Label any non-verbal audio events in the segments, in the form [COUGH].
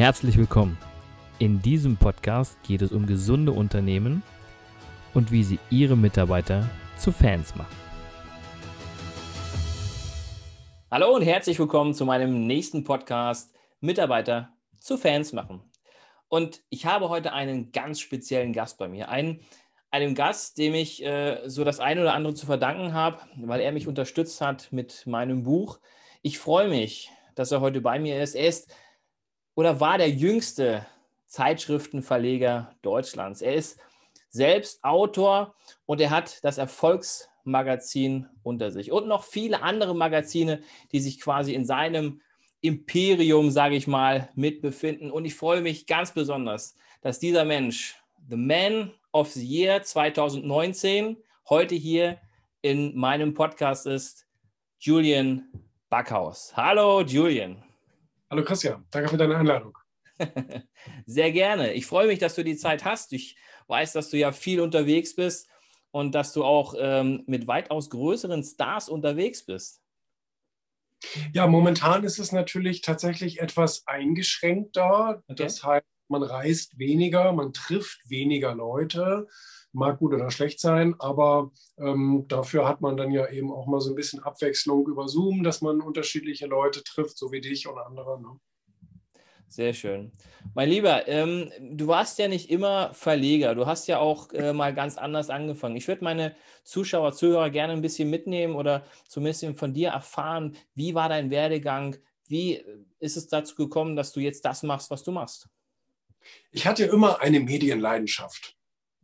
Herzlich willkommen. In diesem Podcast geht es um gesunde Unternehmen und wie sie ihre Mitarbeiter zu Fans machen. Hallo und herzlich willkommen zu meinem nächsten Podcast Mitarbeiter zu Fans machen. Und ich habe heute einen ganz speziellen Gast bei mir. Einen, einen Gast, dem ich äh, so das eine oder andere zu verdanken habe, weil er mich unterstützt hat mit meinem Buch. Ich freue mich, dass er heute bei mir ist. Er ist oder war der jüngste Zeitschriftenverleger Deutschlands. Er ist selbst Autor und er hat das Erfolgsmagazin unter sich und noch viele andere Magazine, die sich quasi in seinem Imperium, sage ich mal, mitbefinden. Und ich freue mich ganz besonders, dass dieser Mensch, The Man of the Year 2019, heute hier in meinem Podcast ist, Julian Backhaus. Hallo, Julian. Hallo, Christian. Danke für deine Einladung. [LAUGHS] Sehr gerne. Ich freue mich, dass du die Zeit hast. Ich weiß, dass du ja viel unterwegs bist und dass du auch ähm, mit weitaus größeren Stars unterwegs bist. Ja, momentan ist es natürlich tatsächlich etwas eingeschränkter. Okay. Das heißt, man reist weniger, man trifft weniger Leute. Mag gut oder schlecht sein, aber ähm, dafür hat man dann ja eben auch mal so ein bisschen Abwechslung über Zoom, dass man unterschiedliche Leute trifft, so wie dich und andere. Ne? Sehr schön. Mein Lieber, ähm, du warst ja nicht immer Verleger. Du hast ja auch äh, mal ganz anders angefangen. Ich würde meine Zuschauer, Zuhörer gerne ein bisschen mitnehmen oder zumindest von dir erfahren, wie war dein Werdegang? Wie ist es dazu gekommen, dass du jetzt das machst, was du machst? Ich hatte immer eine Medienleidenschaft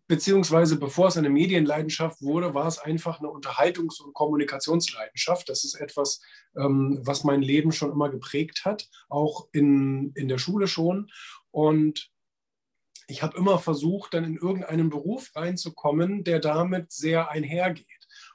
beziehungsweise bevor es eine Medienleidenschaft wurde, war es einfach eine Unterhaltungs- und Kommunikationsleidenschaft. Das ist etwas, ähm, was mein Leben schon immer geprägt hat, auch in, in der Schule schon. Und ich habe immer versucht, dann in irgendeinen Beruf reinzukommen, der damit sehr einhergeht.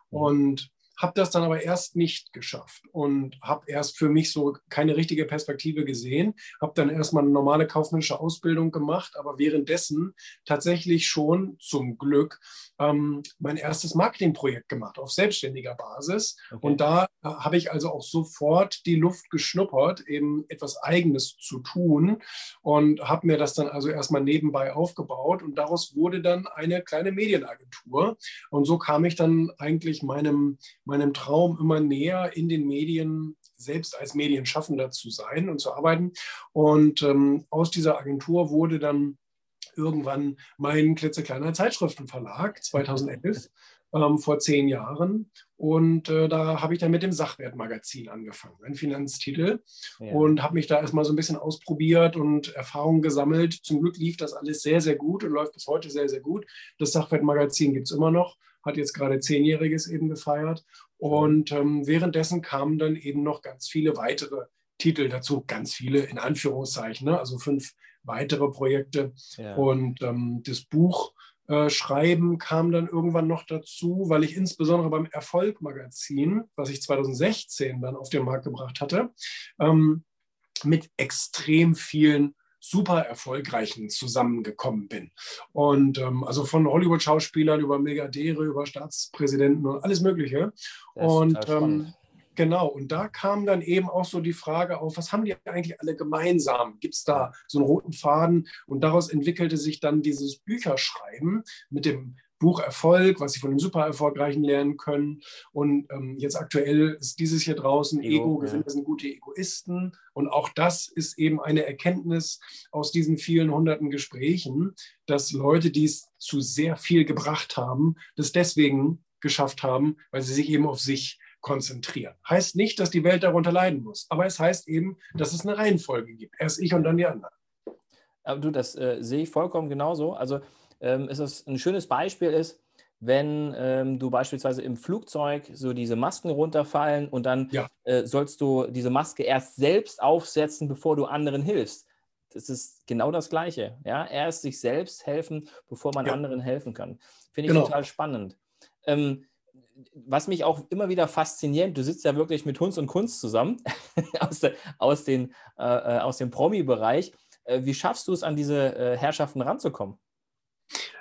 Und habe das dann aber erst nicht geschafft und habe erst für mich so keine richtige Perspektive gesehen, habe dann erstmal eine normale kaufmännische Ausbildung gemacht, aber währenddessen tatsächlich schon zum Glück ähm, mein erstes Marketingprojekt gemacht auf selbstständiger Basis. Okay. Und da äh, habe ich also auch sofort die Luft geschnuppert, eben etwas Eigenes zu tun und habe mir das dann also erstmal nebenbei aufgebaut und daraus wurde dann eine kleine Medienagentur. Und so kam ich dann eigentlich meinem, meinem Traum immer näher in den Medien selbst als Medienschaffender zu sein und zu arbeiten. Und ähm, aus dieser Agentur wurde dann irgendwann mein klitzekleiner Zeitschriftenverlag 2011 ähm, vor zehn Jahren. Und äh, da habe ich dann mit dem Sachwertmagazin angefangen, ein Finanztitel. Ja. Und habe mich da erstmal so ein bisschen ausprobiert und Erfahrungen gesammelt. Zum Glück lief das alles sehr, sehr gut und läuft bis heute sehr, sehr gut. Das Sachwertmagazin gibt es immer noch, hat jetzt gerade Zehnjähriges eben gefeiert. Und ähm, währenddessen kamen dann eben noch ganz viele weitere Titel dazu, ganz viele in Anführungszeichen, ne? also fünf weitere Projekte. Ja. Und ähm, das Buch äh, Schreiben kam dann irgendwann noch dazu, weil ich insbesondere beim Erfolg-Magazin, was ich 2016 dann auf den Markt gebracht hatte, ähm, mit extrem vielen super erfolgreichen zusammengekommen bin. Und ähm, also von Hollywood-Schauspielern über Milliardäre, über Staatspräsidenten und alles Mögliche. Und ähm, Genau, und da kam dann eben auch so die Frage auf, was haben die eigentlich alle gemeinsam? Gibt es da so einen roten Faden? Und daraus entwickelte sich dann dieses Bücherschreiben mit dem Buch Erfolg, was sie von den super Erfolgreichen lernen können. Und ähm, jetzt aktuell ist dieses hier draußen, Ego, Ego ja. sind gute Egoisten. Und auch das ist eben eine Erkenntnis aus diesen vielen hunderten Gesprächen, dass Leute, die es zu sehr viel gebracht haben, das deswegen geschafft haben, weil sie sich eben auf sich konzentrieren. Heißt nicht, dass die Welt darunter leiden muss, aber es heißt eben, dass es eine Reihenfolge gibt. Erst ich und dann die anderen. Aber du, das äh, sehe ich vollkommen genauso. Also ähm, ist es ein schönes Beispiel ist, wenn ähm, du beispielsweise im Flugzeug so diese Masken runterfallen und dann ja. äh, sollst du diese Maske erst selbst aufsetzen, bevor du anderen hilfst. Das ist genau das Gleiche. Ja? Erst sich selbst helfen, bevor man ja. anderen helfen kann. Finde ich genau. total spannend. Ähm, was mich auch immer wieder fasziniert, du sitzt ja wirklich mit Hunds und Kunst zusammen [LAUGHS] aus, der, aus, den, äh, äh, aus dem Promi-Bereich. Äh, wie schaffst du es, an diese äh, Herrschaften ranzukommen?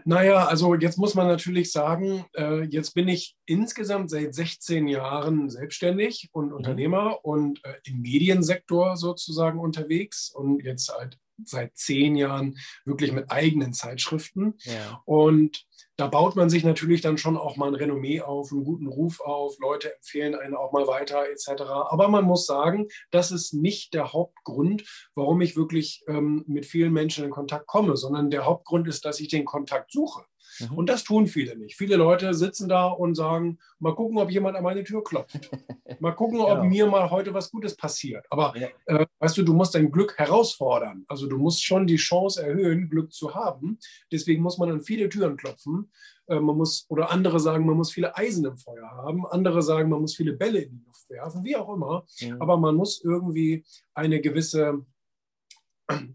Naja, also jetzt muss man natürlich sagen, äh, jetzt bin ich insgesamt seit 16 Jahren selbstständig und mhm. Unternehmer und äh, im Mediensektor sozusagen unterwegs und jetzt halt seit zehn Jahren wirklich mit eigenen Zeitschriften. Ja. Und da baut man sich natürlich dann schon auch mal ein Renommee auf, einen guten Ruf auf. Leute empfehlen einen auch mal weiter etc. Aber man muss sagen, das ist nicht der Hauptgrund, warum ich wirklich ähm, mit vielen Menschen in Kontakt komme, sondern der Hauptgrund ist, dass ich den Kontakt suche. Mhm. Und das tun viele nicht. Viele Leute sitzen da und sagen, mal gucken, ob jemand an meine Tür klopft. [LAUGHS] Mal gucken, ob genau. mir mal heute was Gutes passiert. Aber ja. äh, weißt du, du musst dein Glück herausfordern. Also du musst schon die Chance erhöhen, Glück zu haben. Deswegen muss man an viele Türen klopfen. Äh, man muss, oder andere sagen, man muss viele Eisen im Feuer haben. Andere sagen, man muss viele Bälle in die Luft werfen, wie auch immer. Mhm. Aber man muss irgendwie eine gewisse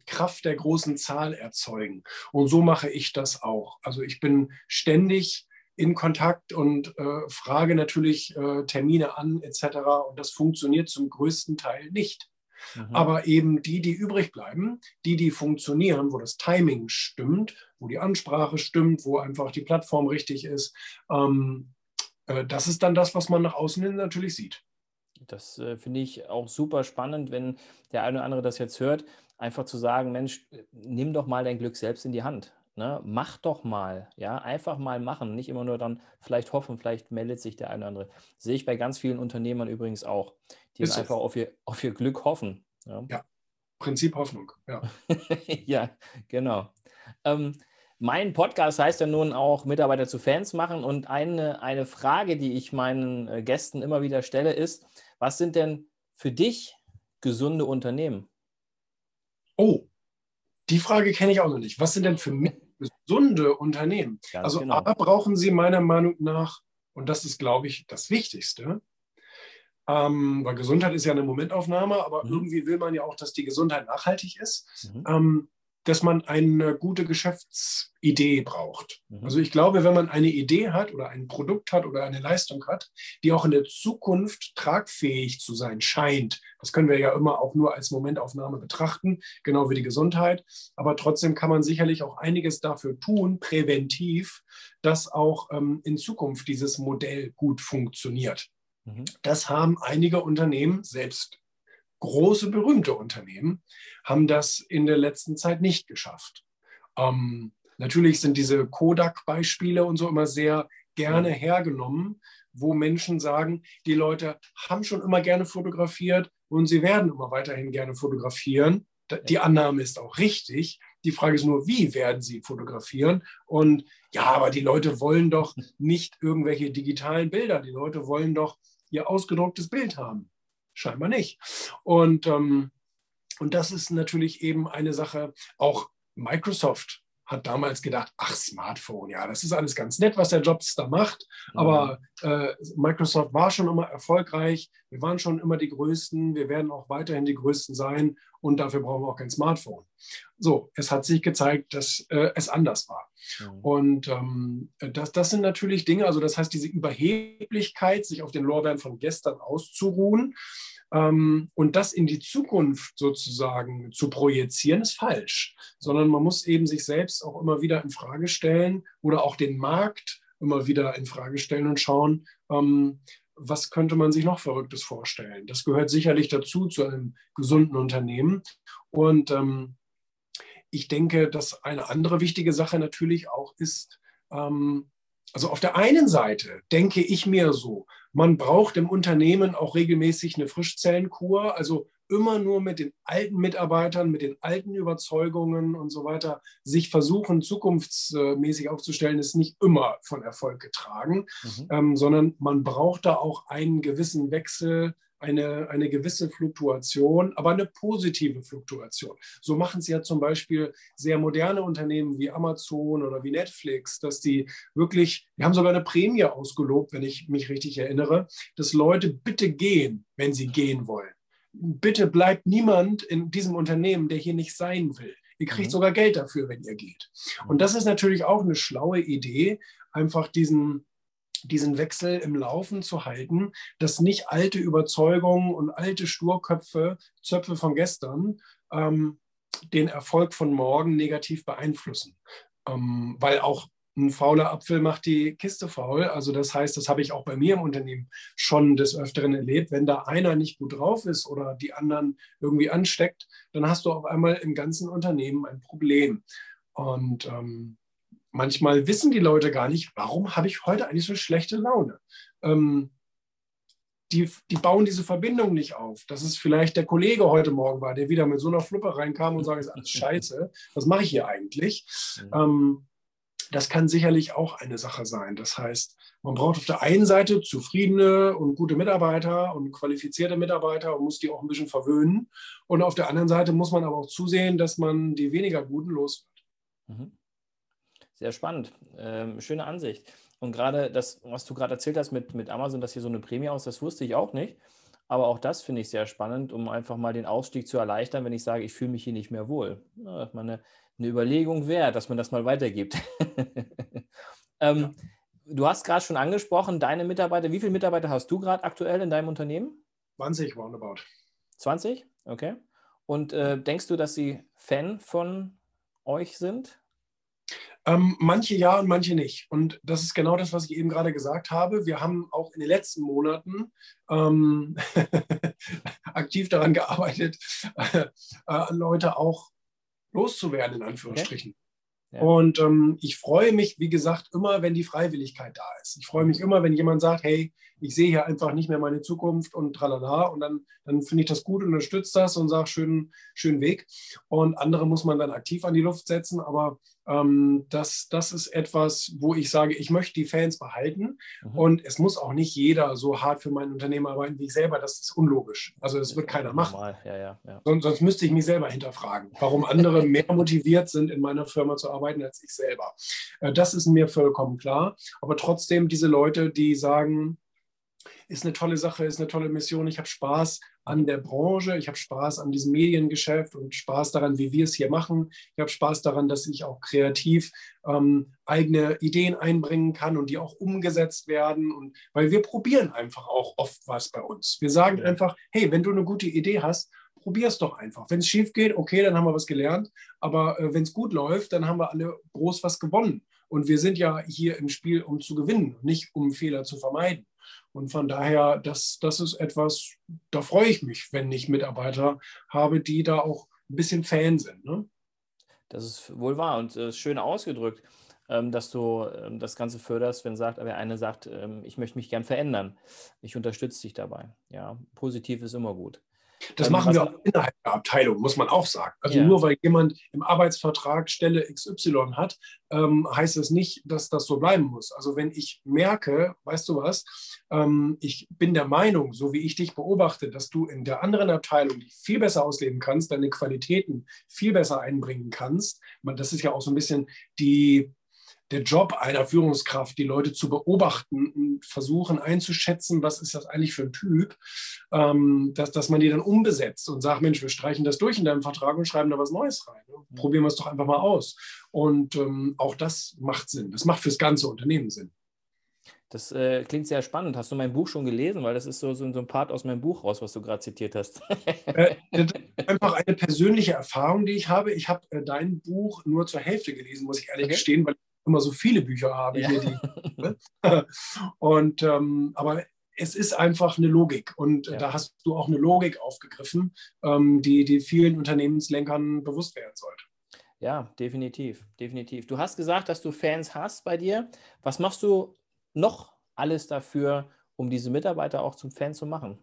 Kraft der großen Zahl erzeugen. Und so mache ich das auch. Also ich bin ständig in Kontakt und äh, frage natürlich äh, Termine an etc. Und das funktioniert zum größten Teil nicht. Mhm. Aber eben die, die übrig bleiben, die, die funktionieren, wo das Timing stimmt, wo die Ansprache stimmt, wo einfach die Plattform richtig ist, ähm, äh, das ist dann das, was man nach außen hin natürlich sieht. Das äh, finde ich auch super spannend, wenn der eine oder andere das jetzt hört einfach zu sagen, Mensch, nimm doch mal dein Glück selbst in die Hand. Ne? Mach doch mal, ja, einfach mal machen, nicht immer nur dann vielleicht hoffen, vielleicht meldet sich der eine oder andere. Sehe ich bei ganz vielen Unternehmern übrigens auch, die einfach auf ihr, auf ihr Glück hoffen. Ja, ja. Prinzip Hoffnung, ja. [LAUGHS] ja, genau. Ähm, mein Podcast heißt ja nun auch Mitarbeiter zu Fans machen und eine, eine Frage, die ich meinen äh, Gästen immer wieder stelle, ist, was sind denn für dich gesunde Unternehmen? Oh, die Frage kenne ich auch noch nicht. Was sind denn für mich gesunde Unternehmen? Ganz also genau. A, brauchen Sie meiner Meinung nach, und das ist, glaube ich, das Wichtigste, ähm, weil Gesundheit ist ja eine Momentaufnahme, aber mhm. irgendwie will man ja auch, dass die Gesundheit nachhaltig ist. Mhm. Ähm, dass man eine gute Geschäftsidee braucht. Mhm. Also ich glaube, wenn man eine Idee hat oder ein Produkt hat oder eine Leistung hat, die auch in der Zukunft tragfähig zu sein scheint, das können wir ja immer auch nur als Momentaufnahme betrachten, genau wie die Gesundheit, aber trotzdem kann man sicherlich auch einiges dafür tun, präventiv, dass auch ähm, in Zukunft dieses Modell gut funktioniert. Mhm. Das haben einige Unternehmen selbst große, berühmte Unternehmen haben das in der letzten Zeit nicht geschafft. Ähm, natürlich sind diese Kodak-Beispiele und so immer sehr gerne hergenommen, wo Menschen sagen, die Leute haben schon immer gerne fotografiert und sie werden immer weiterhin gerne fotografieren. Die Annahme ist auch richtig. Die Frage ist nur, wie werden sie fotografieren? Und ja, aber die Leute wollen doch [LAUGHS] nicht irgendwelche digitalen Bilder. Die Leute wollen doch ihr ausgedrucktes Bild haben. Scheinbar nicht. Und, ähm, und das ist natürlich eben eine Sache, auch Microsoft hat damals gedacht, ach, Smartphone, ja, das ist alles ganz nett, was der Jobs da macht, mhm. aber äh, Microsoft war schon immer erfolgreich, wir waren schon immer die Größten, wir werden auch weiterhin die Größten sein und dafür brauchen wir auch kein Smartphone. So, es hat sich gezeigt, dass äh, es anders war. Mhm. Und ähm, das, das sind natürlich Dinge, also das heißt, diese Überheblichkeit, sich auf den Lorbeeren von gestern auszuruhen, und das in die Zukunft sozusagen zu projizieren, ist falsch, sondern man muss eben sich selbst auch immer wieder in Frage stellen oder auch den Markt immer wieder in Frage stellen und schauen, ähm, was könnte man sich noch Verrücktes vorstellen. Das gehört sicherlich dazu zu einem gesunden Unternehmen. Und ähm, ich denke, dass eine andere wichtige Sache natürlich auch ist, ähm, also auf der einen Seite denke ich mir so, man braucht im Unternehmen auch regelmäßig eine Frischzellenkur, also immer nur mit den alten Mitarbeitern, mit den alten Überzeugungen und so weiter sich versuchen, zukunftsmäßig aufzustellen, ist nicht immer von Erfolg getragen, mhm. ähm, sondern man braucht da auch einen gewissen Wechsel eine, eine gewisse Fluktuation, aber eine positive Fluktuation. So machen es ja zum Beispiel sehr moderne Unternehmen wie Amazon oder wie Netflix, dass die wirklich, wir haben sogar eine Prämie ausgelobt, wenn ich mich richtig erinnere, dass Leute bitte gehen, wenn sie gehen wollen. Bitte bleibt niemand in diesem Unternehmen, der hier nicht sein will. Ihr kriegt mhm. sogar Geld dafür, wenn ihr geht. Und das ist natürlich auch eine schlaue Idee, einfach diesen, diesen Wechsel im Laufen zu halten, dass nicht alte Überzeugungen und alte Sturköpfe, Zöpfe von gestern, ähm, den Erfolg von morgen negativ beeinflussen. Ähm, weil auch ein fauler Apfel macht die Kiste faul. Also das heißt, das habe ich auch bei mir im Unternehmen schon des Öfteren erlebt. Wenn da einer nicht gut drauf ist oder die anderen irgendwie ansteckt, dann hast du auf einmal im ganzen Unternehmen ein Problem. Und ähm, manchmal wissen die Leute gar nicht, warum habe ich heute eigentlich so schlechte Laune. Ähm, die, die bauen diese Verbindung nicht auf. Dass es vielleicht der Kollege heute Morgen war, der wieder mit so einer Fluppe reinkam und sagt, ist alles [LAUGHS] scheiße, was mache ich hier eigentlich? Ähm, das kann sicherlich auch eine Sache sein. Das heißt, man braucht auf der einen Seite zufriedene und gute Mitarbeiter und qualifizierte Mitarbeiter und muss die auch ein bisschen verwöhnen. Und auf der anderen Seite muss man aber auch zusehen, dass man die weniger guten los wird. Mhm. Sehr spannend. Ähm, schöne Ansicht. Und gerade das, was du gerade erzählt hast mit, mit Amazon, dass hier so eine Prämie aus, das wusste ich auch nicht. Aber auch das finde ich sehr spannend, um einfach mal den Ausstieg zu erleichtern, wenn ich sage, ich fühle mich hier nicht mehr wohl. Ja, eine, eine Überlegung wert, dass man das mal weitergibt. [LAUGHS] ähm, ja. Du hast gerade schon angesprochen, deine Mitarbeiter, wie viele Mitarbeiter hast du gerade aktuell in deinem Unternehmen? 20 roundabout. 20? Okay. Und äh, denkst du, dass sie Fan von euch sind? Ähm, manche ja und manche nicht. Und das ist genau das, was ich eben gerade gesagt habe. Wir haben auch in den letzten Monaten ähm, [LAUGHS] aktiv daran gearbeitet, äh, [LAUGHS] äh, Leute auch loszuwerden, in Anführungsstrichen. Okay. Ja. Und ähm, ich freue mich, wie gesagt, immer, wenn die Freiwilligkeit da ist. Ich freue mich immer, wenn jemand sagt, hey, ich sehe hier einfach nicht mehr meine Zukunft und tralala. Und dann, dann finde ich das gut, und unterstütze das und sage, schönen, schönen Weg. Und andere muss man dann aktiv an die Luft setzen. Aber ähm, das, das ist etwas, wo ich sage, ich möchte die Fans behalten. Mhm. Und es muss auch nicht jeder so hart für mein Unternehmen arbeiten wie ich selber. Das ist unlogisch. Also das wird keiner machen. Ja, ja, ja. Sonst, sonst müsste ich mich selber hinterfragen, warum andere [LAUGHS] mehr motiviert sind, in meiner Firma zu arbeiten als ich selber. Äh, das ist mir vollkommen klar. Aber trotzdem diese Leute, die sagen, ist eine tolle Sache, ist eine tolle Mission. Ich habe Spaß an der Branche, ich habe Spaß an diesem Mediengeschäft und Spaß daran, wie wir es hier machen. Ich habe Spaß daran, dass ich auch kreativ ähm, eigene Ideen einbringen kann und die auch umgesetzt werden. Und weil wir probieren einfach auch oft was bei uns. Wir sagen einfach, hey, wenn du eine gute Idee hast, probier es doch einfach. Wenn es schief geht, okay, dann haben wir was gelernt. Aber äh, wenn es gut läuft, dann haben wir alle groß was gewonnen. Und wir sind ja hier im Spiel, um zu gewinnen, nicht um Fehler zu vermeiden. Und von daher, das, das ist etwas, da freue ich mich, wenn ich Mitarbeiter habe, die da auch ein bisschen Fan sind. Ne? Das ist wohl wahr und äh, schön ausgedrückt, ähm, dass du ähm, das Ganze förderst, wenn sagt, aber einer sagt, ähm, ich möchte mich gern verändern. Ich unterstütze dich dabei. Ja, positiv ist immer gut. Das ähm, machen wir auch innerhalb der Abteilung, muss man auch sagen. Also ja. nur weil jemand im Arbeitsvertrag Stelle XY hat, ähm, heißt es nicht, dass das so bleiben muss. Also wenn ich merke, weißt du was, ähm, ich bin der Meinung, so wie ich dich beobachte, dass du in der anderen Abteilung dich viel besser ausleben kannst, deine Qualitäten viel besser einbringen kannst. Man, das ist ja auch so ein bisschen die der Job einer Führungskraft, die Leute zu beobachten und versuchen einzuschätzen, was ist das eigentlich für ein Typ, ähm, dass, dass man die dann umbesetzt und sagt, Mensch, wir streichen das durch in deinem Vertrag und schreiben da was Neues rein. Ne? Probieren wir es doch einfach mal aus. Und ähm, auch das macht Sinn. Das macht fürs ganze Unternehmen Sinn. Das äh, klingt sehr spannend. Hast du mein Buch schon gelesen? Weil das ist so, so, so ein Part aus meinem Buch raus, was du gerade zitiert hast. äh, einfach eine persönliche Erfahrung, die ich habe. Ich habe äh, dein Buch nur zur Hälfte gelesen, muss ich ehrlich okay. gestehen, weil ich immer so viele Bücher habe ja. hier. Die, [LAUGHS] ne? [LAUGHS] und ähm, aber es ist einfach eine Logik und ja. da hast du auch eine Logik aufgegriffen, ähm, die, die vielen Unternehmenslenkern bewusst werden sollte. Ja, definitiv, definitiv. Du hast gesagt, dass du Fans hast bei dir. Was machst du noch alles dafür, um diese Mitarbeiter auch zum Fan zu machen?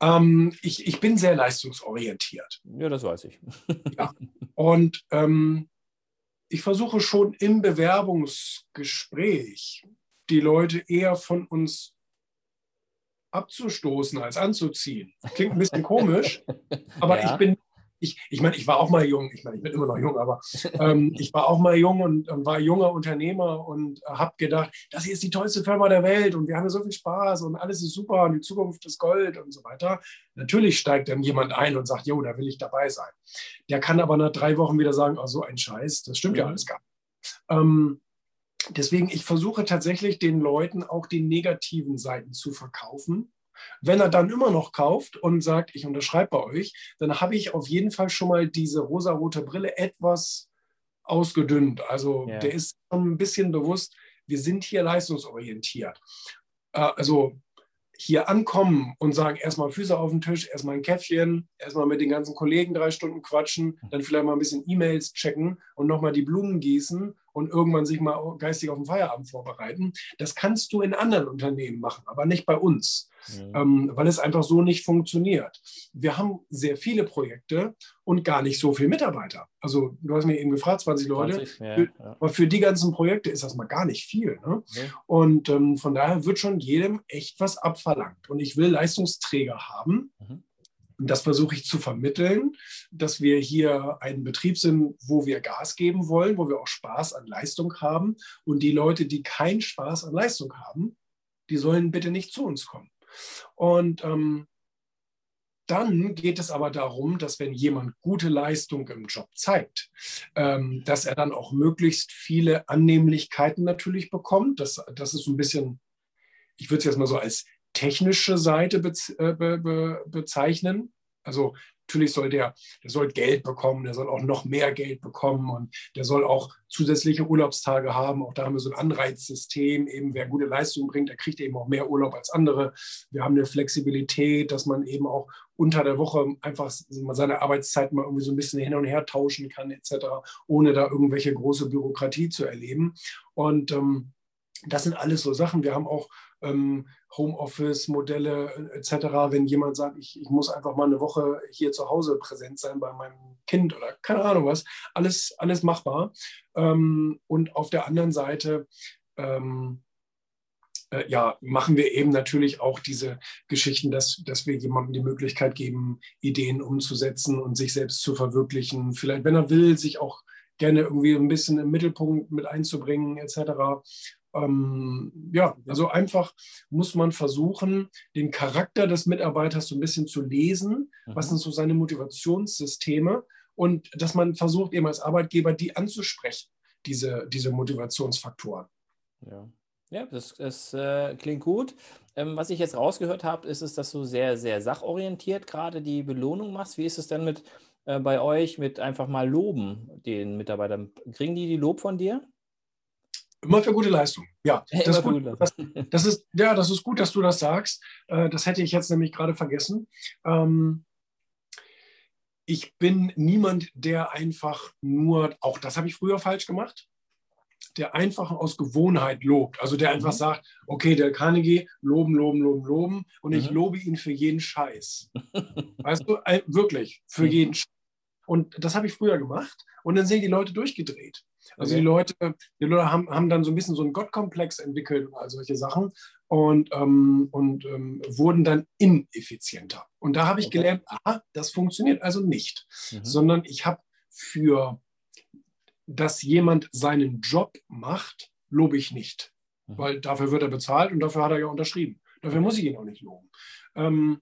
Ähm, ich, ich bin sehr leistungsorientiert. Ja, das weiß ich. ja. Und ähm, ich versuche schon im Bewerbungsgespräch die Leute eher von uns abzustoßen als anzuziehen. Klingt ein bisschen komisch, [LAUGHS] aber ja. ich bin ich, ich meine, ich war auch mal jung, ich meine, ich bin immer noch jung, aber [LAUGHS] ähm, ich war auch mal jung und, und war junger Unternehmer und habe gedacht, das hier ist die tollste Firma der Welt und wir haben so viel Spaß und alles ist super und die Zukunft ist Gold und so weiter. Natürlich steigt dann jemand ein und sagt, jo, da will ich dabei sein. Der kann aber nach drei Wochen wieder sagen, oh, so ein Scheiß, das stimmt ja, ja alles gar nicht. Ähm, deswegen, ich versuche tatsächlich den Leuten auch die negativen Seiten zu verkaufen wenn er dann immer noch kauft und sagt, ich unterschreibe bei euch, dann habe ich auf jeden Fall schon mal diese rosarote Brille etwas ausgedünnt. Also ja. der ist schon ein bisschen bewusst, wir sind hier leistungsorientiert. Äh, also hier ankommen und sagen, erstmal Füße auf den Tisch, erstmal ein Käffchen, erstmal mit den ganzen Kollegen drei Stunden quatschen, dann vielleicht mal ein bisschen E-Mails checken und nochmal die Blumen gießen und irgendwann sich mal geistig auf den Feierabend vorbereiten. Das kannst du in anderen Unternehmen machen, aber nicht bei uns, mhm. ähm, weil es einfach so nicht funktioniert. Wir haben sehr viele Projekte und gar nicht so viele Mitarbeiter. Also du hast mir eben gefragt, 20 Leute, 20, ja, für, ja. aber für die ganzen Projekte ist das mal gar nicht viel. Ne? Und ähm, von daher wird schon jedem echt was abverlangt. Und ich will Leistungsträger haben. Mhm das versuche ich zu vermitteln, dass wir hier ein Betrieb sind, wo wir Gas geben wollen, wo wir auch Spaß an Leistung haben. Und die Leute, die keinen Spaß an Leistung haben, die sollen bitte nicht zu uns kommen. Und ähm, dann geht es aber darum, dass wenn jemand gute Leistung im Job zeigt, ähm, dass er dann auch möglichst viele Annehmlichkeiten natürlich bekommt. Das, das ist so ein bisschen, ich würde es jetzt mal so als technische Seite äh, be be bezeichnen. Also natürlich soll der, der soll Geld bekommen, der soll auch noch mehr Geld bekommen und der soll auch zusätzliche Urlaubstage haben. Auch da haben wir so ein Anreizsystem, eben wer gute Leistung bringt, der kriegt eben auch mehr Urlaub als andere. Wir haben eine Flexibilität, dass man eben auch unter der Woche einfach seine Arbeitszeit mal irgendwie so ein bisschen hin und her tauschen kann, etc., ohne da irgendwelche große Bürokratie zu erleben. Und ähm, das sind alles so Sachen. Wir haben auch ähm, Homeoffice-Modelle äh, etc. Wenn jemand sagt, ich, ich muss einfach mal eine Woche hier zu Hause präsent sein bei meinem Kind oder keine Ahnung was, alles, alles machbar. Ähm, und auf der anderen Seite ähm, äh, ja, machen wir eben natürlich auch diese Geschichten, dass, dass wir jemandem die Möglichkeit geben, Ideen umzusetzen und sich selbst zu verwirklichen. Vielleicht, wenn er will, sich auch gerne irgendwie ein bisschen im Mittelpunkt mit einzubringen, etc. Ähm, ja, also einfach muss man versuchen, den Charakter des Mitarbeiters so ein bisschen zu lesen. Mhm. Was sind so seine Motivationssysteme? Und dass man versucht, eben als Arbeitgeber die anzusprechen, diese, diese Motivationsfaktoren. Ja. Ja, das, das äh, klingt gut. Ähm, was ich jetzt rausgehört habe, ist es, dass du sehr, sehr sachorientiert gerade die Belohnung machst. Wie ist es denn mit äh, bei euch mit einfach mal Loben den Mitarbeitern? Kriegen die die Lob von dir? Immer für gute Leistung. Ja, das ist, gut. Das, das, ist, ja, das ist gut, dass du das sagst. Äh, das hätte ich jetzt nämlich gerade vergessen. Ähm, ich bin niemand, der einfach nur, auch das habe ich früher falsch gemacht, der einfach aus Gewohnheit lobt. Also der einfach mhm. sagt, okay, der Carnegie, loben, loben, loben, loben und mhm. ich lobe ihn für jeden Scheiß. [LAUGHS] weißt du, wirklich, für mhm. jeden Scheiß. Und das habe ich früher gemacht und dann sind die Leute durchgedreht. Also okay. die Leute, die Leute haben, haben dann so ein bisschen so einen Gottkomplex entwickelt und all solche Sachen und, ähm, und ähm, wurden dann ineffizienter. Und da habe ich okay. gelernt, aha, das funktioniert also nicht, mhm. sondern ich habe für, dass jemand seinen Job macht, lobe ich nicht, mhm. weil dafür wird er bezahlt und dafür hat er ja unterschrieben. Dafür muss ich ihn auch nicht loben. Ähm,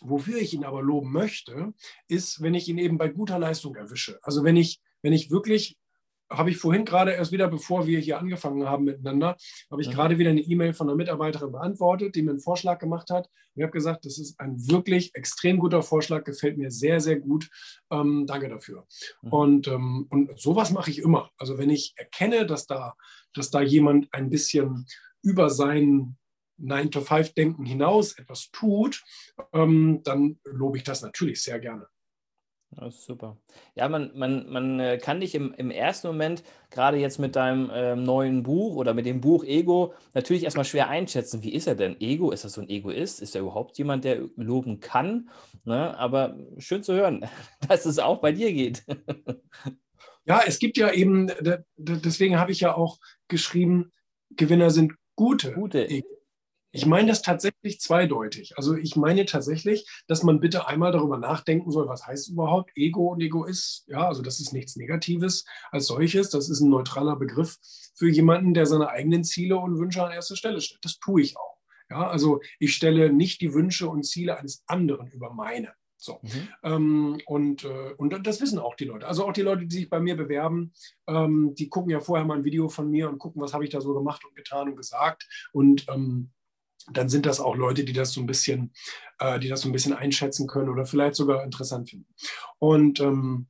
wofür ich ihn aber loben möchte, ist, wenn ich ihn eben bei guter Leistung erwische. Also wenn ich, wenn ich wirklich habe ich vorhin gerade erst wieder, bevor wir hier angefangen haben miteinander, habe ich mhm. gerade wieder eine E-Mail von einer Mitarbeiterin beantwortet, die mir einen Vorschlag gemacht hat. ich habe gesagt, das ist ein wirklich extrem guter Vorschlag, gefällt mir sehr, sehr gut. Ähm, danke dafür. Mhm. Und, ähm, und sowas mache ich immer. Also wenn ich erkenne, dass da, dass da jemand ein bisschen über sein 9-to-5-Denken hinaus etwas tut, ähm, dann lobe ich das natürlich sehr gerne. Das ist super. Ja, man, man, man äh, kann dich im, im ersten Moment, gerade jetzt mit deinem äh, neuen Buch oder mit dem Buch Ego, natürlich erstmal schwer einschätzen. Wie ist er denn? Ego, ist das so ein Egoist? Ist er überhaupt jemand, der loben kann? Ne? Aber schön zu hören, [LAUGHS] dass es auch bei dir geht. [LAUGHS] Ja, es gibt ja eben, deswegen habe ich ja auch geschrieben, Gewinner sind gute. Gute. Ich meine das tatsächlich zweideutig. Also ich meine tatsächlich, dass man bitte einmal darüber nachdenken soll, was heißt überhaupt Ego und Egoist. Ja, also das ist nichts Negatives als solches. Das ist ein neutraler Begriff für jemanden, der seine eigenen Ziele und Wünsche an erste Stelle stellt. Das tue ich auch. Ja, also ich stelle nicht die Wünsche und Ziele eines anderen über meine. So. Mhm. Ähm, und, äh, und das wissen auch die Leute. Also auch die Leute, die sich bei mir bewerben, ähm, die gucken ja vorher mal ein Video von mir und gucken, was habe ich da so gemacht und getan und gesagt. Und ähm, dann sind das auch Leute, die das so ein bisschen, äh, die das so ein bisschen einschätzen können oder vielleicht sogar interessant finden. Und ähm,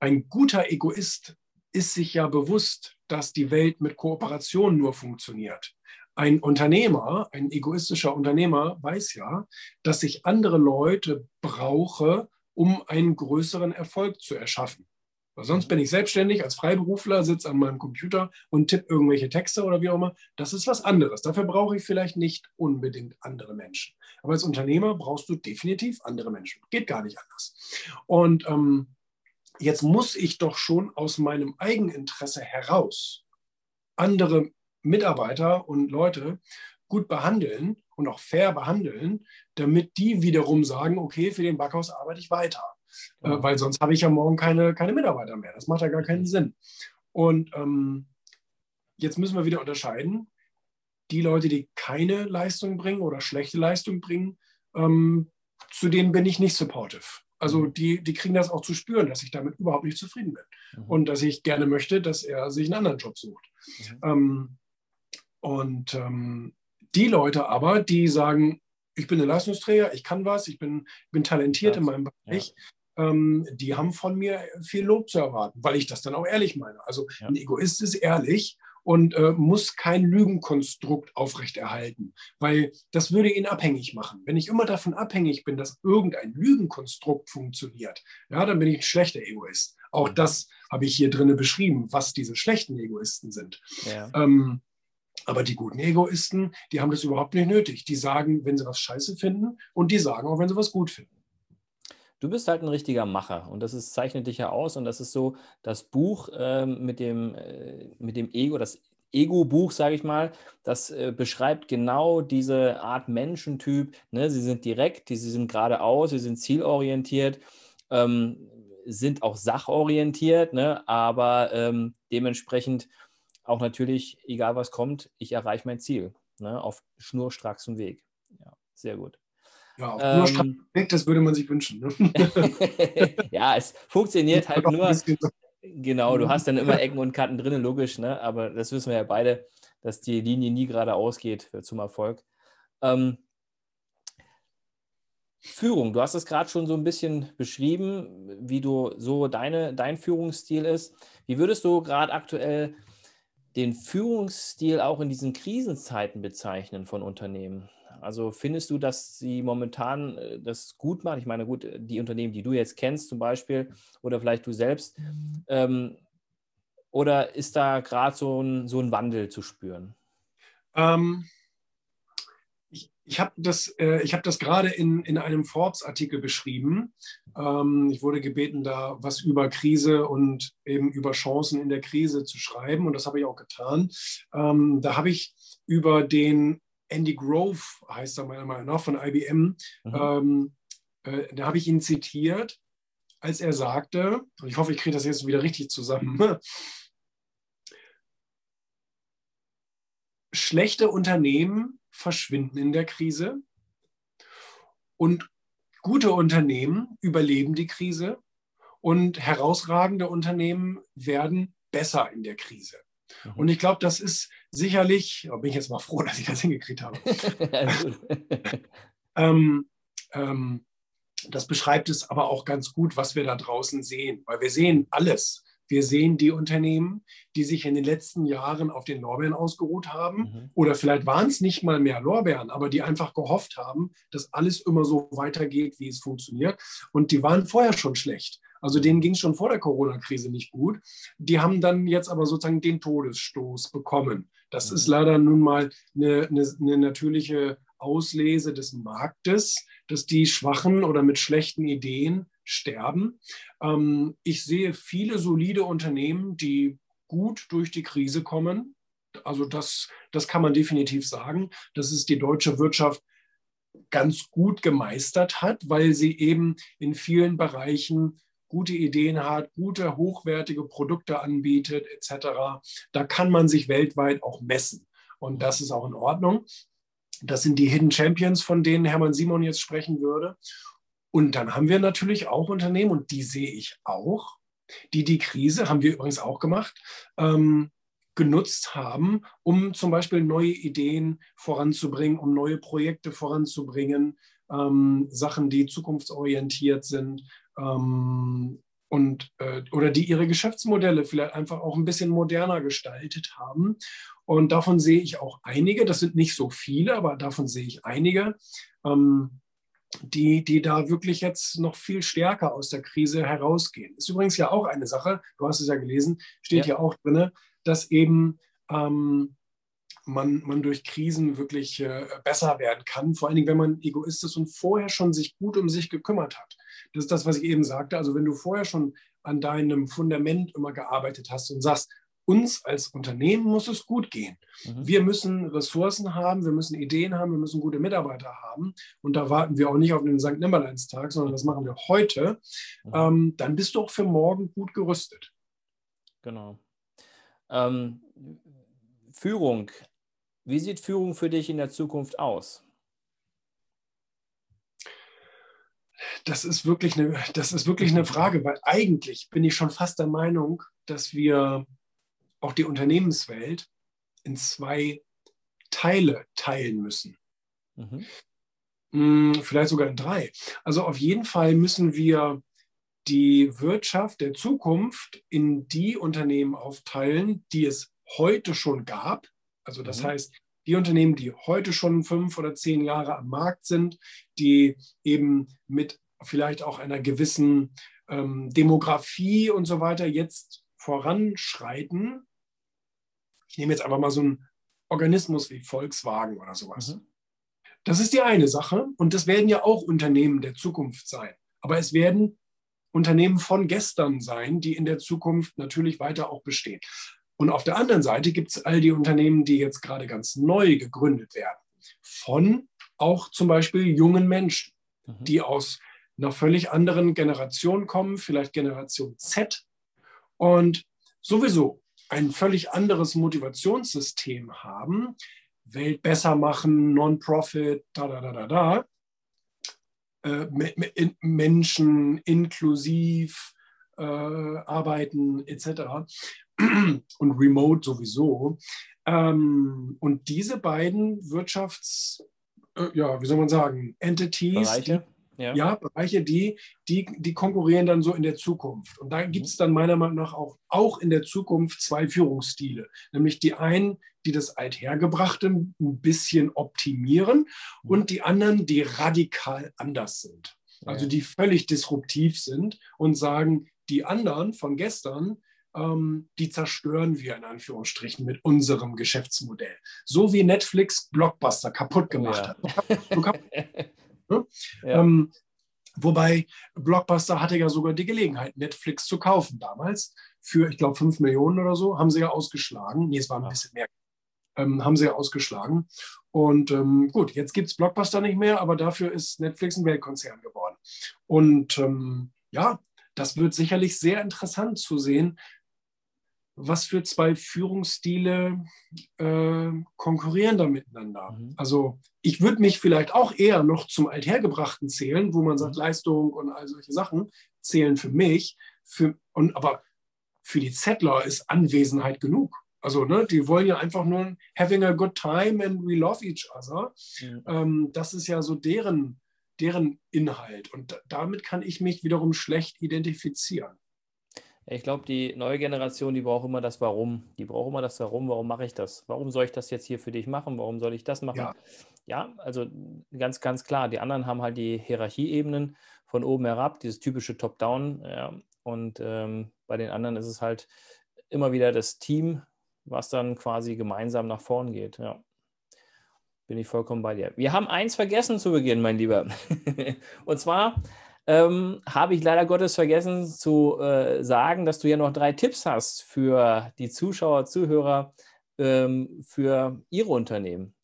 ein guter Egoist ist sich ja bewusst, dass die Welt mit Kooperation nur funktioniert. Ein Unternehmer, ein egoistischer Unternehmer weiß ja, dass ich andere Leute brauche, um einen größeren Erfolg zu erschaffen. Weil sonst bin ich selbstständig als Freiberufler, sitze an meinem Computer und tippe irgendwelche Texte oder wie auch immer. Das ist was anderes. Dafür brauche ich vielleicht nicht unbedingt andere Menschen. Aber als Unternehmer brauchst du definitiv andere Menschen. Geht gar nicht anders. Und ähm, jetzt muss ich doch schon aus meinem Eigeninteresse heraus andere Mitarbeiter und Leute gut behandeln und auch fair behandeln, damit die wiederum sagen, okay, für den Backhaus arbeite ich weiter. Äh, ja. Äh, weil sonst habe ich ja morgen keine, keine Mitarbeiter mehr. Das macht ja gar keinen Sinn. Und ähm, jetzt müssen wir wieder unterscheiden. Die Leute, die keine Leistung bringen oder schlechte Leistung bringen, ähm, zu denen bin ich nicht supportive. Also mhm. die, die kriegen das auch zu spüren, dass ich damit überhaupt nicht zufrieden bin. Mhm. Und dass ich gerne möchte, dass er sich einen anderen Job sucht. Mhm. Ähm, und ähm, die Leute aber, die sagen, ich bin ein Leistungsträger, ich kann was, ich bin, bin talentiert ja. in meinem Bereich, ja. Ähm, die haben von mir viel Lob zu erwarten, weil ich das dann auch ehrlich meine. Also ja. ein Egoist ist ehrlich und äh, muss kein Lügenkonstrukt aufrechterhalten, weil das würde ihn abhängig machen. Wenn ich immer davon abhängig bin, dass irgendein Lügenkonstrukt funktioniert, ja, dann bin ich ein schlechter Egoist. Auch mhm. das habe ich hier drinnen beschrieben, was diese schlechten Egoisten sind. Ja. Ähm, aber die guten Egoisten, die haben das überhaupt nicht nötig. Die sagen, wenn sie was scheiße finden und die sagen auch, wenn sie was gut finden. Du bist halt ein richtiger Macher und das ist, zeichnet dich ja aus und das ist so das Buch äh, mit, dem, äh, mit dem Ego, das Ego-Buch, sage ich mal, das äh, beschreibt genau diese Art Menschentyp. Ne? Sie sind direkt, sie sind geradeaus, sie sind zielorientiert, ähm, sind auch sachorientiert, ne? aber ähm, dementsprechend auch natürlich, egal was kommt, ich erreiche mein Ziel ne? auf schnurstracksem Weg. Ja, sehr gut. Ja, auf ähm, schnurstracksem Weg, das würde man sich wünschen. Ne? [LAUGHS] ja, es funktioniert halt nur. Genau, du hast dann immer [LAUGHS] Ecken und Kanten drin, logisch, ne? aber das wissen wir ja beide, dass die Linie nie geradeaus geht zum Erfolg. Ähm, Führung, du hast es gerade schon so ein bisschen beschrieben, wie du so deine, dein Führungsstil ist. Wie würdest du gerade aktuell den Führungsstil auch in diesen Krisenzeiten bezeichnen von Unternehmen? Also findest du, dass sie momentan äh, das gut machen? Ich meine, gut, die Unternehmen, die du jetzt kennst zum Beispiel oder vielleicht du selbst, ähm, oder ist da gerade so ein, so ein Wandel zu spüren? Ähm, ich habe das, äh, hab das gerade in, in einem Forbes-Artikel beschrieben. Ähm, ich wurde gebeten, da was über Krise und eben über Chancen in der Krise zu schreiben und das habe ich auch getan. Ähm, da habe ich über den Andy Grove, heißt er meiner Meinung nach, von IBM, mhm. ähm, äh, da habe ich ihn zitiert, als er sagte, und ich hoffe, ich kriege das jetzt wieder richtig zusammen, [LAUGHS] schlechte Unternehmen verschwinden in der Krise und gute Unternehmen überleben die Krise und herausragende Unternehmen werden besser in der Krise. Mhm. Und ich glaube, das ist sicherlich, da bin ich jetzt mal froh, [LAUGHS] dass ich das hingekriegt habe. [LAUGHS] ähm, ähm, das beschreibt es aber auch ganz gut, was wir da draußen sehen, weil wir sehen alles. Wir sehen die Unternehmen, die sich in den letzten Jahren auf den Lorbeeren ausgeruht haben. Mhm. Oder vielleicht waren es nicht mal mehr Lorbeeren, aber die einfach gehofft haben, dass alles immer so weitergeht, wie es funktioniert. Und die waren vorher schon schlecht. Also denen ging es schon vor der Corona-Krise nicht gut. Die haben dann jetzt aber sozusagen den Todesstoß bekommen. Das mhm. ist leider nun mal eine, eine, eine natürliche Auslese des Marktes, dass die Schwachen oder mit schlechten Ideen sterben. Ähm, ich sehe viele solide Unternehmen, die gut durch die Krise kommen. Also das, das kann man definitiv sagen, dass es die deutsche Wirtschaft ganz gut gemeistert hat, weil sie eben in vielen Bereichen gute Ideen hat, gute, hochwertige Produkte anbietet etc. Da kann man sich weltweit auch messen. Und das ist auch in Ordnung. Das sind die Hidden Champions, von denen Hermann Simon jetzt sprechen würde. Und dann haben wir natürlich auch Unternehmen, und die sehe ich auch, die die Krise, haben wir übrigens auch gemacht, ähm, genutzt haben, um zum Beispiel neue Ideen voranzubringen, um neue Projekte voranzubringen, ähm, Sachen, die zukunftsorientiert sind, ähm, und äh, oder die ihre Geschäftsmodelle vielleicht einfach auch ein bisschen moderner gestaltet haben. Und davon sehe ich auch einige, das sind nicht so viele, aber davon sehe ich einige, ähm, die, die da wirklich jetzt noch viel stärker aus der Krise herausgehen. Ist übrigens ja auch eine Sache, du hast es ja gelesen, steht ja, ja auch drin, dass eben ähm, man, man durch Krisen wirklich äh, besser werden kann, vor allen Dingen, wenn man egoistisch und vorher schon sich gut um sich gekümmert hat. Das ist das, was ich eben sagte. Also wenn du vorher schon an deinem Fundament immer gearbeitet hast und sagst, uns als Unternehmen muss es gut gehen. Mhm. Wir müssen Ressourcen haben, wir müssen Ideen haben, wir müssen gute Mitarbeiter haben. Und da warten wir auch nicht auf den St. Nimmerleinstag, sondern das machen wir heute. Mhm. Ähm, dann bist du auch für morgen gut gerüstet. Genau. Ähm, Führung. Wie sieht Führung für dich in der Zukunft aus? Das ist wirklich eine, das ist wirklich eine Frage, weil eigentlich bin ich schon fast der Meinung, dass wir auch die Unternehmenswelt in zwei Teile teilen müssen. Mhm. Hm, vielleicht sogar in drei. Also auf jeden Fall müssen wir die Wirtschaft der Zukunft in die Unternehmen aufteilen, die es heute schon gab. Also das mhm. heißt, die Unternehmen, die heute schon fünf oder zehn Jahre am Markt sind, die eben mit vielleicht auch einer gewissen ähm, Demografie und so weiter jetzt voranschreiten. Ich nehme jetzt einfach mal so einen Organismus wie Volkswagen oder sowas. Mhm. Das ist die eine Sache und das werden ja auch Unternehmen der Zukunft sein. Aber es werden Unternehmen von gestern sein, die in der Zukunft natürlich weiter auch bestehen. Und auf der anderen Seite gibt es all die Unternehmen, die jetzt gerade ganz neu gegründet werden. Von auch zum Beispiel jungen Menschen, mhm. die aus einer völlig anderen Generation kommen, vielleicht Generation Z. Und sowieso ein völlig anderes Motivationssystem haben, Welt besser machen, Non-Profit, da, da, da, da, da, äh, Menschen inklusiv äh, arbeiten etc. und remote sowieso. Ähm, und diese beiden Wirtschafts, äh, ja, wie soll man sagen, Entities, Bereiche. Ja. ja, Bereiche, die, die, die konkurrieren dann so in der Zukunft. Und da mhm. gibt es dann meiner Meinung nach auch, auch in der Zukunft zwei Führungsstile. Nämlich die einen, die das Althergebrachte ein bisschen optimieren mhm. und die anderen, die radikal anders sind. Also die völlig disruptiv sind und sagen, die anderen von gestern, ähm, die zerstören wir in Anführungsstrichen mit unserem Geschäftsmodell. So wie Netflix Blockbuster kaputt gemacht ja. hat. [LAUGHS] Ne? Ja. Ähm, wobei Blockbuster hatte ja sogar die Gelegenheit, Netflix zu kaufen damals. Für, ich glaube, 5 Millionen oder so, haben sie ja ausgeschlagen. Nee, es war ein ja. bisschen mehr. Ähm, haben sie ja ausgeschlagen. Und ähm, gut, jetzt gibt es Blockbuster nicht mehr, aber dafür ist Netflix ein Weltkonzern geworden. Und ähm, ja, das wird sicherlich sehr interessant zu sehen, was für zwei Führungsstile äh, konkurrieren da miteinander. Mhm. Also ich würde mich vielleicht auch eher noch zum Althergebrachten zählen, wo man sagt, mhm. Leistung und all solche Sachen zählen für mich. Für, und, aber für die Zettler ist Anwesenheit genug. Also, ne, die wollen ja einfach nur having a good time and we love each other. Mhm. Ähm, das ist ja so deren, deren Inhalt. Und damit kann ich mich wiederum schlecht identifizieren. Ich glaube, die neue Generation, die braucht immer das Warum. Die braucht immer das Warum. Warum mache ich das? Warum soll ich das jetzt hier für dich machen? Warum soll ich das machen? Ja, ja also ganz, ganz klar. Die anderen haben halt die Hierarchieebenen von oben herab, dieses typische Top-Down. Ja. Und ähm, bei den anderen ist es halt immer wieder das Team, was dann quasi gemeinsam nach vorn geht. Ja. Bin ich vollkommen bei dir. Wir haben eins vergessen zu Beginn, mein Lieber. [LAUGHS] Und zwar ähm, habe ich leider Gottes vergessen zu äh, sagen, dass du ja noch drei Tipps hast für die Zuschauer, Zuhörer, ähm, für ihre Unternehmen.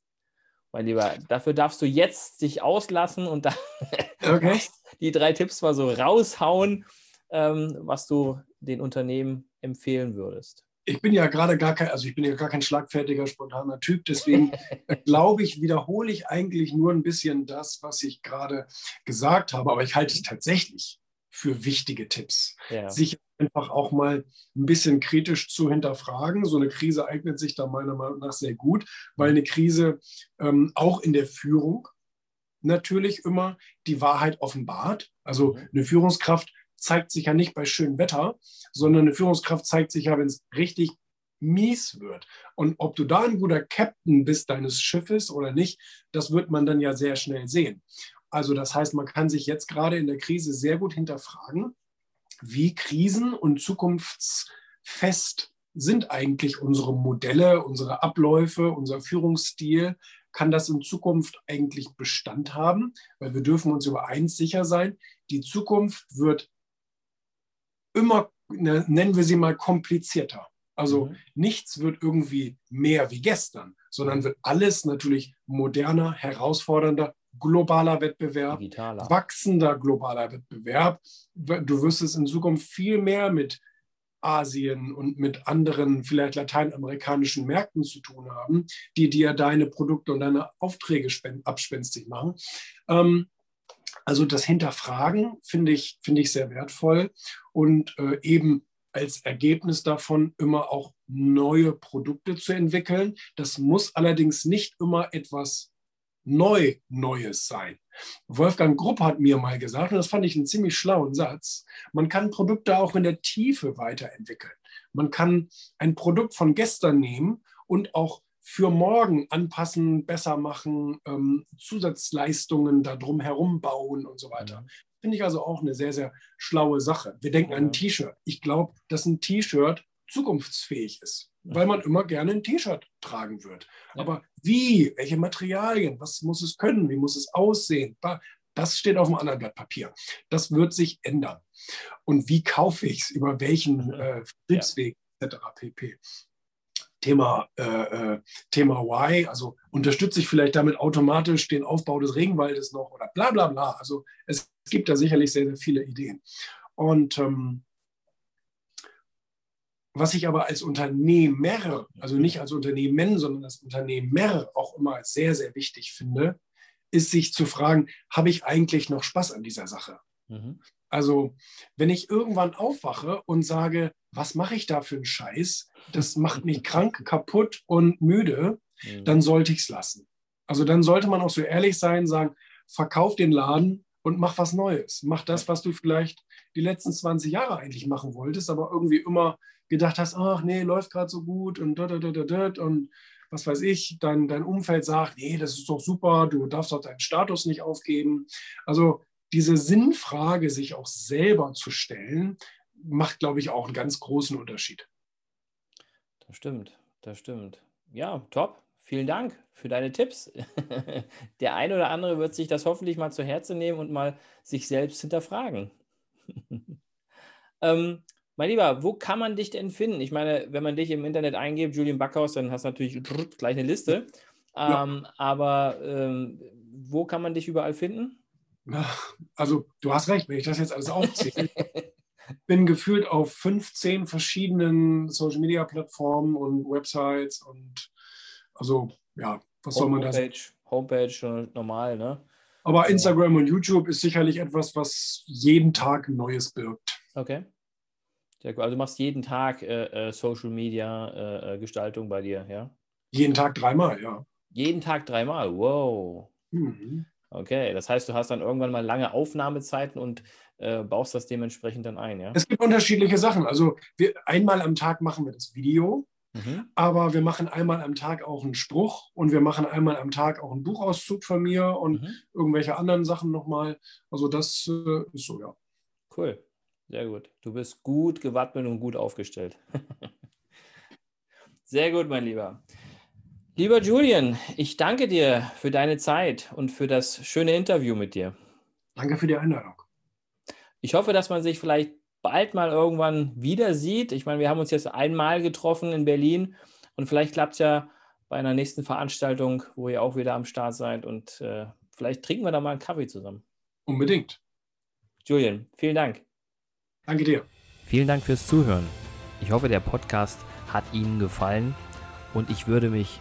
Mein Lieber, dafür darfst du jetzt dich auslassen und da [LAUGHS] okay. die drei Tipps mal so raushauen, ähm, was du den Unternehmen empfehlen würdest ich bin ja gerade gar kein, also ich bin ja gar kein schlagfertiger, spontaner Typ. Deswegen [LAUGHS] glaube ich, wiederhole ich eigentlich nur ein bisschen das, was ich gerade gesagt habe. Aber ich halte es tatsächlich für wichtige Tipps. Ja. Sich einfach auch mal ein bisschen kritisch zu hinterfragen. So eine Krise eignet sich da meiner Meinung nach sehr gut, weil eine Krise ähm, auch in der Führung natürlich immer die Wahrheit offenbart. Also mhm. eine Führungskraft zeigt sich ja nicht bei schönem Wetter, sondern eine Führungskraft zeigt sich ja, wenn es richtig mies wird. Und ob du da ein guter Captain bist deines Schiffes oder nicht, das wird man dann ja sehr schnell sehen. Also das heißt, man kann sich jetzt gerade in der Krise sehr gut hinterfragen, wie krisen- und zukunftsfest sind eigentlich unsere Modelle, unsere Abläufe, unser Führungsstil? Kann das in Zukunft eigentlich Bestand haben? Weil wir dürfen uns über eins sicher sein, die Zukunft wird immer, ne, nennen wir sie mal, komplizierter. Also mhm. nichts wird irgendwie mehr wie gestern, sondern wird alles natürlich moderner, herausfordernder, globaler Wettbewerb, Digitaler. wachsender globaler Wettbewerb. Du wirst es in Zukunft viel mehr mit Asien und mit anderen vielleicht lateinamerikanischen Märkten zu tun haben, die dir deine Produkte und deine Aufträge abspenstig machen. Ähm, also das Hinterfragen finde ich, finde ich sehr wertvoll und äh, eben als Ergebnis davon immer auch neue Produkte zu entwickeln. Das muss allerdings nicht immer etwas neu Neues sein. Wolfgang Grupp hat mir mal gesagt, und das fand ich einen ziemlich schlauen Satz, man kann Produkte auch in der Tiefe weiterentwickeln. Man kann ein Produkt von gestern nehmen und auch für morgen anpassen, besser machen, ähm, Zusatzleistungen da drum herum bauen und so weiter. Mhm. Finde ich also auch eine sehr, sehr schlaue Sache. Wir denken ja. an ein T-Shirt. Ich glaube, dass ein T-Shirt zukunftsfähig ist, weil man immer gerne ein T-Shirt tragen wird. Ja. Aber wie, welche Materialien, was muss es können, wie muss es aussehen, das steht auf einem anderen Blatt Papier. Das wird sich ändern. Und wie kaufe ich es, über welchen äh, Vertriebsweg ja. etc. pp. Thema, äh, äh, Thema Y, also unterstütze ich vielleicht damit automatisch den Aufbau des Regenwaldes noch oder bla bla bla. Also es gibt da sicherlich sehr, sehr viele Ideen. Und ähm, was ich aber als Unternehmer, also nicht als Unternehmen, sondern als Unternehmer auch immer sehr, sehr wichtig finde, ist sich zu fragen, habe ich eigentlich noch Spaß an dieser Sache? Mhm. Also, wenn ich irgendwann aufwache und sage, was mache ich da für einen Scheiß? Das macht mich krank, kaputt und müde, mhm. dann sollte ich es lassen. Also dann sollte man auch so ehrlich sein, sagen, verkauf den Laden und mach was Neues. Mach das, was du vielleicht die letzten 20 Jahre eigentlich machen wolltest, aber irgendwie immer gedacht hast, ach nee, läuft gerade so gut und da, da, da, da, da, und was weiß ich, dein, dein Umfeld sagt, nee, das ist doch super, du darfst doch deinen Status nicht aufgeben. Also diese Sinnfrage, sich auch selber zu stellen, macht, glaube ich, auch einen ganz großen Unterschied. Das stimmt, das stimmt. Ja, top. Vielen Dank für deine Tipps. [LAUGHS] Der eine oder andere wird sich das hoffentlich mal zu Herzen nehmen und mal sich selbst hinterfragen. [LAUGHS] ähm, mein Lieber, wo kann man dich denn finden? Ich meine, wenn man dich im Internet eingibt, Julian Backhaus, dann hast du natürlich [LAUGHS] gleich eine Liste. Ähm, ja. Aber ähm, wo kann man dich überall finden? [LAUGHS] Also, du hast recht, wenn ich das jetzt alles aufzähle. [LAUGHS] bin gefühlt auf 15 verschiedenen Social Media Plattformen und Websites und also, ja, was soll man da sagen? Homepage normal, ne? Aber Instagram und YouTube ist sicherlich etwas, was jeden Tag Neues birgt. Okay. Also du machst jeden Tag äh, äh, Social Media äh, äh, Gestaltung bei dir, ja? Jeden Tag dreimal, ja. Jeden Tag dreimal, wow. Mhm. Okay, das heißt, du hast dann irgendwann mal lange Aufnahmezeiten und äh, baust das dementsprechend dann ein, ja? Es gibt unterschiedliche Sachen. Also wir, einmal am Tag machen wir das Video, Mhm. Aber wir machen einmal am Tag auch einen Spruch und wir machen einmal am Tag auch einen Buchauszug von mir und mhm. irgendwelche anderen Sachen nochmal. Also das äh, ist so, ja. Cool, sehr gut. Du bist gut gewappnet und gut aufgestellt. [LAUGHS] sehr gut, mein Lieber. Lieber Julian, ich danke dir für deine Zeit und für das schöne Interview mit dir. Danke für die Einladung. Ich hoffe, dass man sich vielleicht bald mal irgendwann wieder sieht. Ich meine, wir haben uns jetzt einmal getroffen in Berlin und vielleicht klappt es ja bei einer nächsten Veranstaltung, wo ihr auch wieder am Start seid und äh, vielleicht trinken wir da mal einen Kaffee zusammen. Unbedingt. Julian, vielen Dank. Danke dir. Vielen Dank fürs Zuhören. Ich hoffe, der Podcast hat Ihnen gefallen und ich würde mich